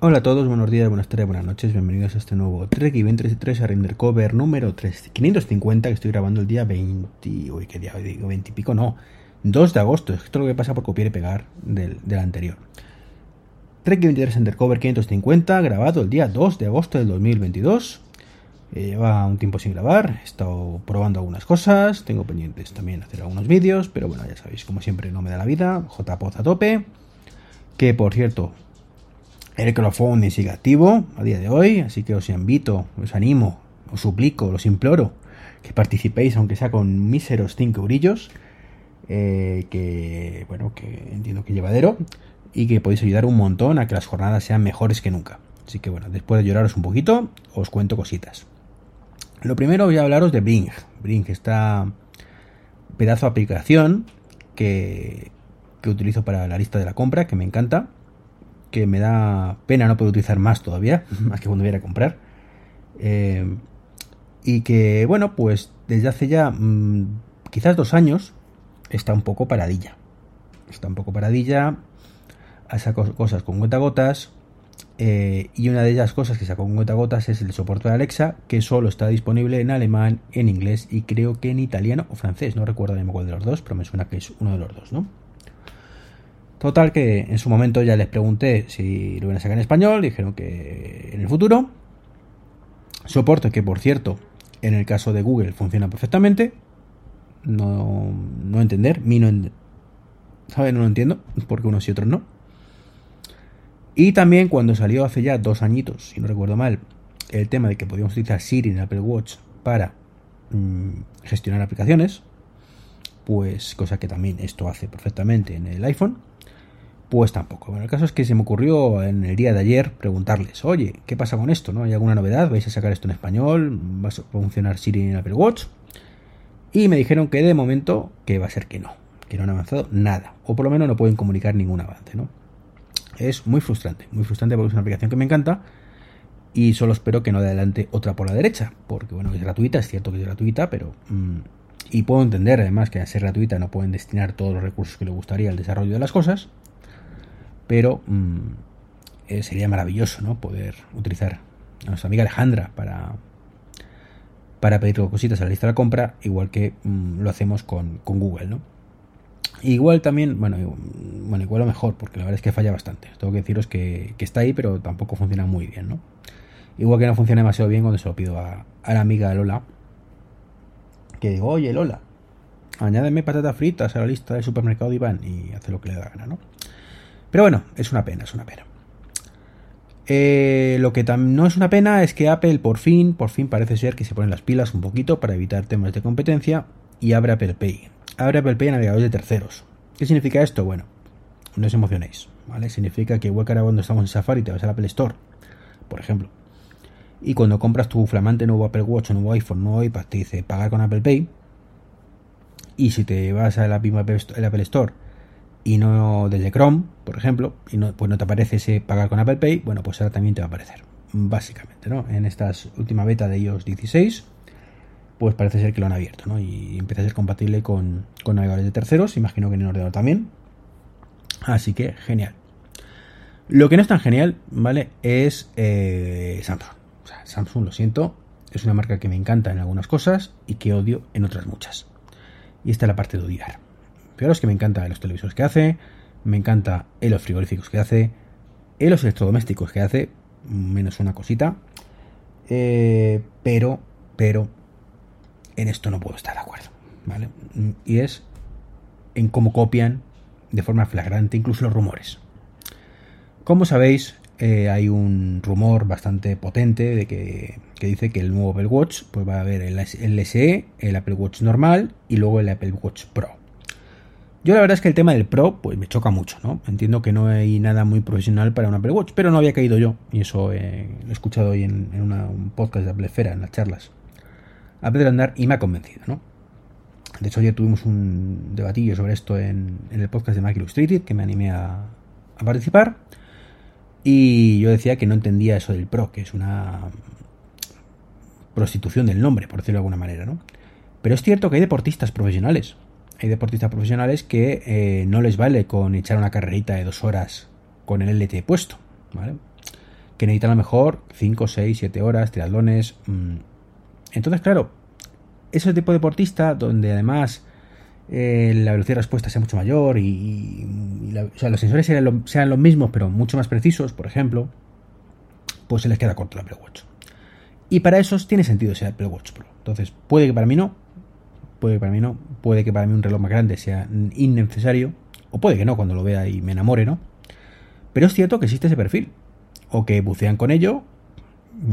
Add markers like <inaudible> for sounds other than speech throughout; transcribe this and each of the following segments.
Hola a todos, buenos días, buenas tardes, buenas noches, bienvenidos a este nuevo Trek y 23 a Render Cover número 3, 550 que estoy grabando el día 20, uy, qué día digo, 20 y pico, no, 2 de agosto, esto es lo que pasa por copiar y pegar del, del anterior. Trek y 23 Undercover 550, grabado el día 2 de agosto del 2022. Eh, lleva un tiempo sin grabar, he estado probando algunas cosas, tengo pendientes también hacer algunos vídeos, pero bueno, ya sabéis, como siempre no me da la vida, JPOZ a tope. Que por cierto, el crowdfunding sigue activo a día de hoy, así que os invito, os animo, os suplico, os imploro que participéis, aunque sea con míseros 5 eurillos, eh, que bueno, que entiendo que llevadero, y que podéis ayudar un montón a que las jornadas sean mejores que nunca. Así que bueno, después de lloraros un poquito, os cuento cositas. Lo primero voy a hablaros de Bring. Bring, esta pedazo de aplicación que, que utilizo para la lista de la compra, que me encanta que me da pena no poder utilizar más todavía, más que cuando voy a comprar. Eh, y que, bueno, pues desde hace ya mm, quizás dos años está un poco paradilla. Está un poco paradilla, sacado cosas con gotas eh, y una de ellas cosas que sacó con gotas es el soporte de Alexa, que solo está disponible en alemán, en inglés y creo que en italiano o francés. No recuerdo bien cuál de los dos, pero me suena que es uno de los dos, ¿no? Total que en su momento ya les pregunté si lo iban a sacar en español, dijeron que en el futuro. Soporte que por cierto, en el caso de Google funciona perfectamente. No, no entender, mi no, ¿sabe? no lo entiendo, porque unos y otros no. Y también cuando salió hace ya dos añitos, si no recuerdo mal, el tema de que podíamos utilizar Siri en Apple Watch para mmm, gestionar aplicaciones, pues cosa que también esto hace perfectamente en el iPhone pues tampoco. Bueno, el caso es que se me ocurrió en el día de ayer preguntarles, oye, ¿qué pasa con esto? ¿No hay alguna novedad? ¿Vais a sacar esto en español? ¿Va a funcionar Siri en Apple Watch? Y me dijeron que de momento que va a ser que no, que no han avanzado nada, o por lo menos no pueden comunicar ningún avance, ¿no? Es muy frustrante, muy frustrante porque es una aplicación que me encanta y solo espero que no adelante otra por la derecha, porque bueno, es gratuita, es cierto que es gratuita, pero... Mmm, y puedo entender además que al ser gratuita no pueden destinar todos los recursos que le gustaría al desarrollo de las cosas, pero mmm, eh, sería maravilloso ¿no? poder utilizar a nuestra amiga Alejandra para, para pedir cositas a la lista de la compra, igual que mmm, lo hacemos con, con, Google. ¿no? Igual también, bueno, bueno, igual lo mejor, porque la verdad es que falla bastante. Tengo que deciros que, que está ahí, pero tampoco funciona muy bien. ¿no? Igual que no funciona demasiado bien cuando se lo pido a, a la amiga Lola, que digo, oye Lola, añádeme patatas fritas a la lista del supermercado de Iván y hace lo que le da gana, ¿no? Pero bueno, es una pena, es una pena. Eh, lo que no es una pena es que Apple por fin, por fin parece ser que se ponen las pilas un poquito para evitar temas de competencia y abre Apple Pay. Abre Apple Pay en navegadores de terceros. ¿Qué significa esto? Bueno, no os emocionéis, ¿vale? Significa que igual ahora cuando estamos en Safari te vas al Apple Store, por ejemplo, y cuando compras tu flamante nuevo Apple Watch, nuevo iPhone, nuevo iPad, te dice pagar con Apple Pay, y si te vas al Apple Store y no desde Chrome, por ejemplo, y no, pues no te aparece ese pagar con Apple Pay, bueno, pues ahora también te va a aparecer. Básicamente, ¿no? En esta última beta de iOS 16, pues parece ser que lo han abierto, ¿no? Y empieza a ser compatible con, navegadores de terceros, imagino que en el ordenador también. Así que, genial. Lo que no es tan genial, ¿vale? Es eh, Samsung. O sea, Samsung, lo siento, es una marca que me encanta en algunas cosas y que odio en otras muchas. Y esta es la parte de odiar. Es que me encanta los televisores que hace, me encanta los frigoríficos que hace, los electrodomésticos que hace, menos una cosita. Eh, pero, pero, en esto no puedo estar de acuerdo. ¿vale? Y es en cómo copian de forma flagrante incluso los rumores. Como sabéis, eh, hay un rumor bastante potente de que, que, dice que el nuevo Apple Watch pues va a haber el SE, el Apple Watch normal y luego el Apple Watch Pro. Yo la verdad es que el tema del Pro pues me choca mucho, ¿no? Entiendo que no hay nada muy profesional para un Apple Watch, pero no había caído yo, y eso eh, lo he escuchado hoy en, una, un podcast de Apple Esfera, en las charlas. Apple de andar y me ha convencido, ¿no? De hecho, ayer tuvimos un debatillo sobre esto en, en el podcast de Mac Illustrated, que me animé a, a participar. Y yo decía que no entendía eso del Pro, que es una prostitución del nombre, por decirlo de alguna manera, ¿no? Pero es cierto que hay deportistas profesionales hay deportistas profesionales que eh, no les vale con echar una carrerita de dos horas con el LT puesto, ¿vale? que necesitan a lo mejor 5, 6, 7 horas, triatlones. Mm. Entonces, claro, ese tipo de deportista donde además eh, la velocidad de respuesta sea mucho mayor y, sea, los sensores sean, los mismos pero mucho más precisos, por ejemplo, pues se les queda corto el Apple Watch. Y para esos tiene sentido ese Apple Watch Pro. Entonces, puede que para mí no, puede que para mí no, puede que para mí un reloj más grande sea innecesario, o puede que no cuando lo vea y me enamore, ¿no? Pero es cierto que existe ese perfil, o que bucean con ello,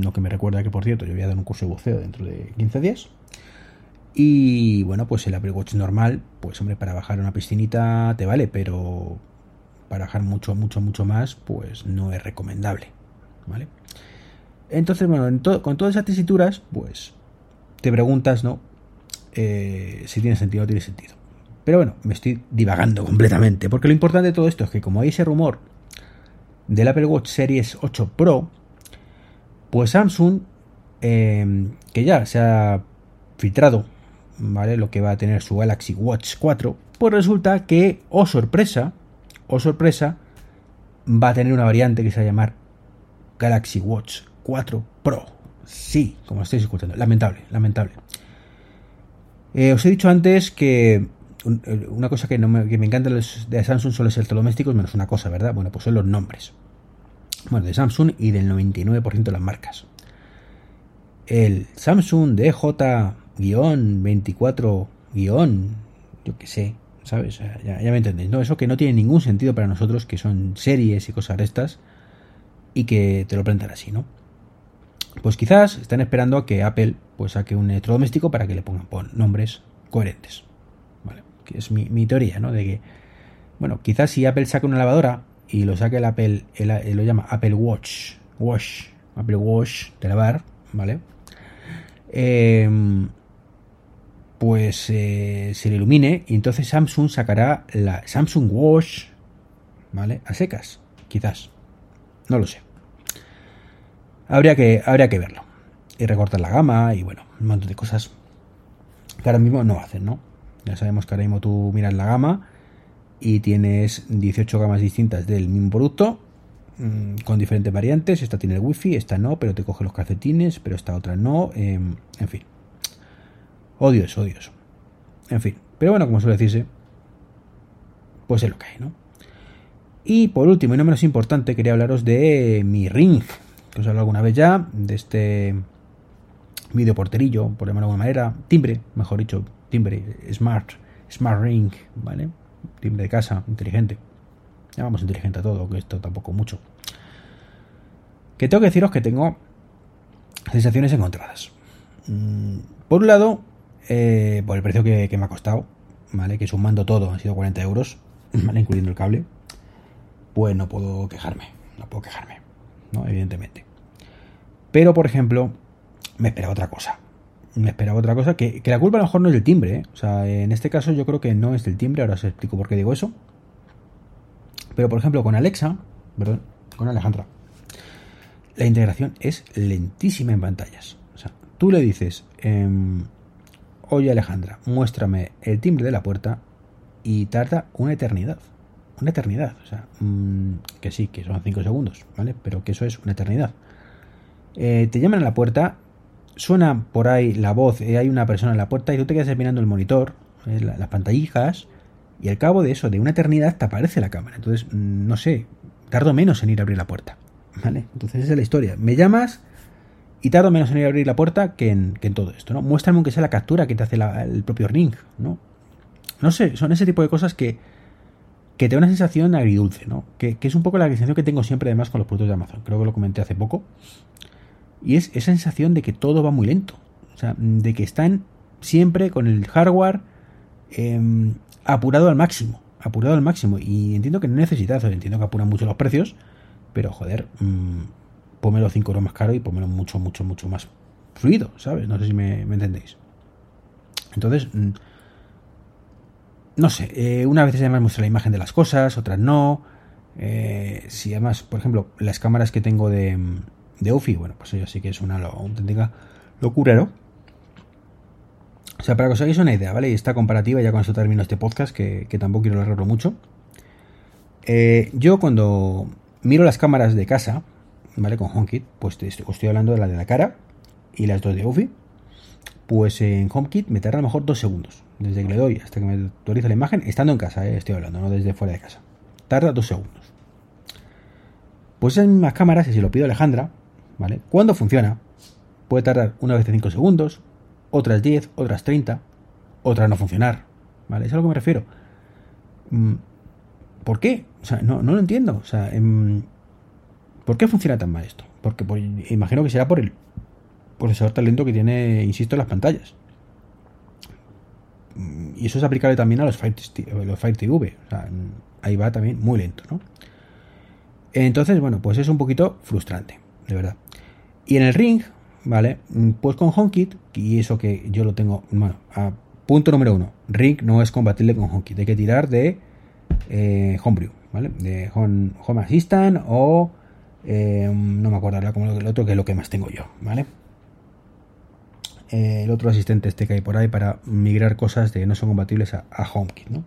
lo que me recuerda que, por cierto, yo voy a dar un curso de buceo dentro de 15 días, y bueno, pues el Apple Watch normal, pues hombre, para bajar una piscinita te vale, pero para bajar mucho, mucho, mucho más, pues no es recomendable. ¿Vale? Entonces, bueno, con todas esas tesituras, pues te preguntas, ¿no? Eh, si tiene sentido o no tiene sentido. Pero bueno, me estoy divagando completamente, porque lo importante de todo esto es que como hay ese rumor del Apple Watch Series 8 Pro, pues Samsung, eh, que ya se ha filtrado ¿vale? Lo que va a tener su Galaxy Watch 4, pues resulta que, oh sorpresa, oh sorpresa, va a tener una variante que se va a llamar Galaxy Watch 4 Pro. Sí, como estáis escuchando. Lamentable, lamentable. Eh, os he dicho antes que eh, una cosa que, no me, encanta de Samsung son los electrodomésticos, menos una cosa, ¿verdad? Bueno, pues son los nombres. Bueno, de Samsung y del 99% de las marcas. El Samsung DJ guion 24 guion, yo qué sé, ¿sabes? Ya, me entendéis, ¿no? Eso que no tiene ningún sentido para nosotros, que son series y cosas estas, y que te lo plantan así, ¿no? Pues quizás están esperando a que Apple pues saque un electrodoméstico para que le pongan nombres coherentes, ¿vale? Que es mi, teoría, ¿no? De que, bueno, quizás si Apple saca una lavadora y lo saque el Apple, lo llama Apple Watch, Wash, Apple Wash de lavar, ¿vale? Eh, pues eh, se le ilumine y entonces Samsung sacará la Samsung Watch, ¿vale? A secas, quizás. No lo sé. Habría que, habría que verlo. Y recortar la gama y bueno, un montón de cosas que ahora mismo no hacen, ¿no? Ya sabemos que ahora mismo tú miras la gama y tienes 18 gamas distintas del mismo producto mm, con diferentes variantes. Esta tiene el wifi, esta no, pero te coge los calcetines, pero esta otra no. Em, en fin. Odio eso, odio. En fin. Pero bueno, como suele decirse, pues es lo que hay, ¿no? Y por último, y no menos importante, quería hablaros de mi ring. Que os he alguna vez ya, de este video porterillo, por llamarlo de alguna manera. Timbre, mejor dicho, timbre, smart, smart ring, ¿vale? Timbre de casa, inteligente. Llamamos inteligente a todo, que esto tampoco mucho. Que tengo que deciros que tengo sensaciones encontradas. Mm, por un lado, eh, por el precio que, me ha costado, ¿vale? Que sumando todo han sido 40 euros, <clears throat> ¿vale? Incluyendo el cable. Pues no puedo quejarme, no puedo quejarme, ¿no? Evidentemente. Pero, por ejemplo, me esperaba otra cosa. Me esperaba otra cosa, que, la culpa a lo mejor no es del timbre, ¿eh? O sea, en este caso yo creo que no es del timbre, ahora os explico por qué digo eso. Pero, por ejemplo, con Alexa, perdón, con Alejandra, la integración es lentísima en pantallas. O sea, tú le dices, eh, Oye Alejandra, muéstrame el timbre de la puerta y tarda una eternidad. Una eternidad. O sea, mm, que sí, que son 5 segundos, ¿vale? Pero que eso es una eternidad. Eh, te llaman a la puerta, suena por ahí la voz, eh, hay una persona en la puerta y tú te quedas mirando el monitor, eh, las pantallijas, y al cabo de eso, de una eternidad, te aparece la cámara. Entonces, mm, no sé, tardo menos en ir a abrir la puerta. ¿Vale? Entonces esa es la historia. Me llamas y tardo menos en ir a abrir la puerta que en, todo esto, ¿no? Muéstrame aunque sea la captura que te hace el propio Ring, ¿no? No sé, son ese tipo de cosas que, que te da una sensación agridulce, ¿no? Que, es un poco la sensación que tengo siempre además con los productos de Amazon. Creo que lo comenté hace poco. Y es esa sensación de que todo va muy lento. O sea, de que están siempre con el hardware em, apurado al máximo. Apurado al máximo. Y entiendo que no necesitas, entiendo que apuran mucho los precios. Pero joder, mm, pómelo 5 euros más caro y pómelo mucho, mucho, mucho más fluido, ¿sabes? No sé si me, entendéis. Entonces, mm, no sé, eh, una vez además muestra la imagen de las cosas, otras no. Eh, si además, por ejemplo, las cámaras que tengo de, de bueno, pues eso sí que es una auténtica locura, ¿no? O sea, para que os hagáis una idea, ¿vale? Y esta comparativa, ya con esto termino este podcast, que, tampoco quiero alargarlo mucho. Eh, yo cuando miro las cámaras de casa, ¿vale? Con HomeKit, pues te estoy, hablando de la de la cara y las dos de UFI. Pues en HomeKit me tarda a lo mejor dos segundos. Desde que le doy hasta que me actualiza la imagen, estando en casa, ¿eh? estoy hablando, no desde fuera de casa. Tarda dos segundos. Pues esas mismas cámaras, si lo pido a Alejandra, ¿vale? Cuando funciona, puede tardar una vez de 5 segundos, otras 10, otras 30, otras no funcionar, ¿vale? Es a lo que me refiero. Mm, ¿Por qué? O sea, no, no lo entiendo. O sea, em, ¿por qué funciona tan mal esto? Porque pues, imagino que será por el procesador tan lento que tiene, insisto, las pantallas. Mm, y eso es aplicable también a los Fire, los Fire TV. Sea, ahí va también muy lento, ¿no? Entonces, bueno, pues es un poquito frustrante, de verdad. Y en el ring, ¿vale? Mm, pues con HomeKit, y eso que yo lo tengo, bueno, punto número uno, ring no es compatible con HomeKit, hay que tirar de eh, Homebrew, ¿vale? De Home, Assistant o eh, no me acuerdo como el otro que es lo que más tengo yo, ¿vale? Eh, el otro asistente este que hay por ahí para migrar cosas de no son compatibles a, HomeKit, ¿no?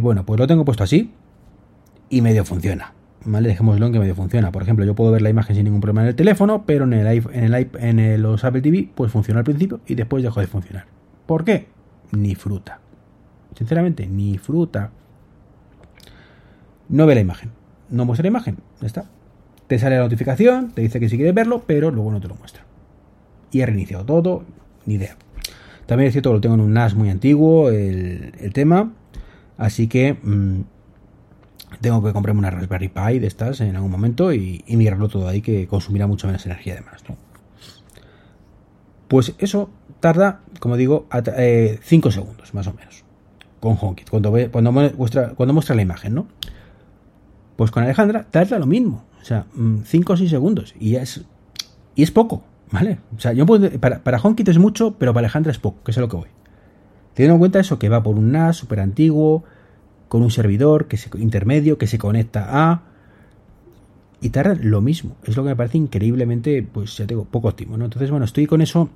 bueno, pues lo tengo puesto así y medio funciona, ¿vale? Dejémoslo en que medio funciona. Por ejemplo, yo puedo ver la imagen sin ningún problema en el teléfono, pero en el, en el, en los Apple TV, pues funciona al principio y después dejó de funcionar. ¿Por qué? Ni fruta. Sinceramente, ni fruta. No ve la imagen. No muestra la imagen. Ya está. Te sale la notificación, te dice que si quieres verlo, pero luego no te lo muestra. Y ha reiniciado todo, ni idea. También es cierto que lo tengo en un NAS muy antiguo, el, tema. Así que mm, tengo que comprarme una Raspberry Pi de estas en algún momento y, migrarlo todo ahí que consumirá mucho menos energía además. ¿no? Pues eso tarda, como digo, 5 eh, segundos más o menos con HomeKit, cuando, cuando, muestra, cuando muestra la imagen, ¿no? Pues con Alejandra tarda lo mismo, o sea, 5 mm, o 6 segundos y es, y es poco, ¿vale? O sea, yo puedo, para, para HomeKit es mucho, pero para Alejandra es poco, que es a lo que voy. Teniendo en cuenta eso, que va por un NAS súper antiguo, con un servidor que se, intermedio que se conecta a y tarda lo mismo. Es lo que me parece increíblemente, pues ya tengo poco óptimo, ¿no? Entonces, bueno, estoy con eso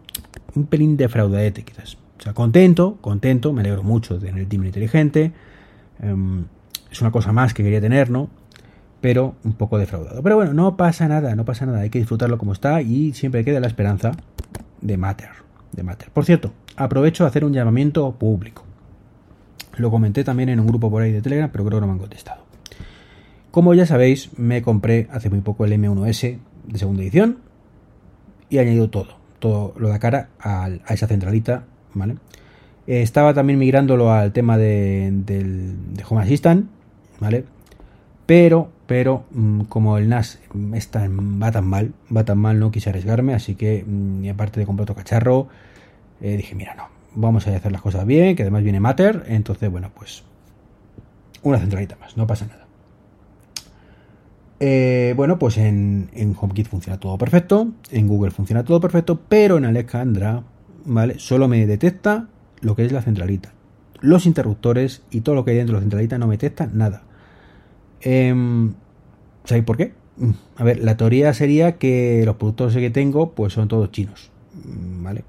un pelín defraudadete, quizás. O sea, contento, contento, me alegro mucho de tener el timbre inteligente. Em, es una cosa más que quería tener, ¿no? Pero un poco defraudado. Pero bueno, no pasa nada, no pasa nada. Hay que disfrutarlo como está y siempre queda la esperanza de Matter. De Matter. Por cierto, aprovecho a hacer un llamamiento público. Lo comenté también en un grupo por ahí de Telegram, pero creo que no me han contestado. Como ya sabéis, me compré hace muy poco el M1S de segunda edición y he añadido todo, todo lo de cara a, esa centralita, ¿vale? Eh, estaba también migrándolo al tema de, del, Home Assistant, ¿vale? Pero, pero, mm, como el NAS está, va tan mal, va tan mal, no quise arriesgarme, así que, mm, aparte de comprar otro cacharro, eh, dije, mira, no, vamos a hacer las cosas bien, que además viene Matter, entonces, bueno, pues una centralita más, no pasa nada. Eh, bueno, pues en, HomeKit funciona todo perfecto, en Google funciona todo perfecto, pero en Alejandra, ¿vale? Solo me detecta lo que es la centralita. Los interruptores y todo lo que hay dentro de la centralita no me detecta nada. Eh, ¿Sabéis por qué? Mm, a ver, la teoría sería que los productos que tengo pues son todos chinos, ¿vale?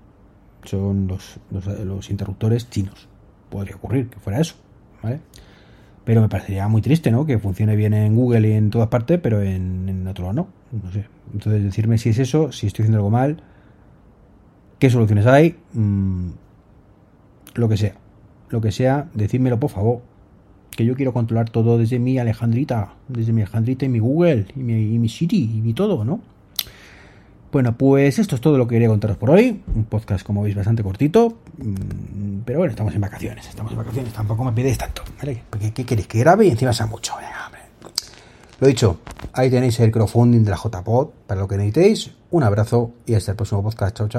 son los, los, interruptores chinos. Podría ocurrir que fuera eso, ¿vale? Pero me parecería muy triste, ¿no? Que funcione bien en Google y en todas partes, pero en, otro lado no. No sé. Entonces, decirme si es eso, si estoy haciendo algo mal, qué soluciones hay, mm, lo que sea. Lo que sea, decídmelo por favor. Que yo quiero controlar todo desde mi Alejandrita, desde mi Alejandrita y mi Google, y mi, y Siri, y mi todo, ¿no? Bueno, pues esto es todo lo que quería contaros por hoy. Un podcast, como veis, bastante cortito. Mm, pero bueno, estamos en vacaciones. Estamos en vacaciones. Tampoco me pedéis tanto. ¿vale? ¿Qué, queréis? Que grabe y encima sea mucho. Lo dicho, ahí tenéis el crowdfunding de la JPod para lo que necesitéis. Un abrazo y hasta el próximo podcast. Chao, chao.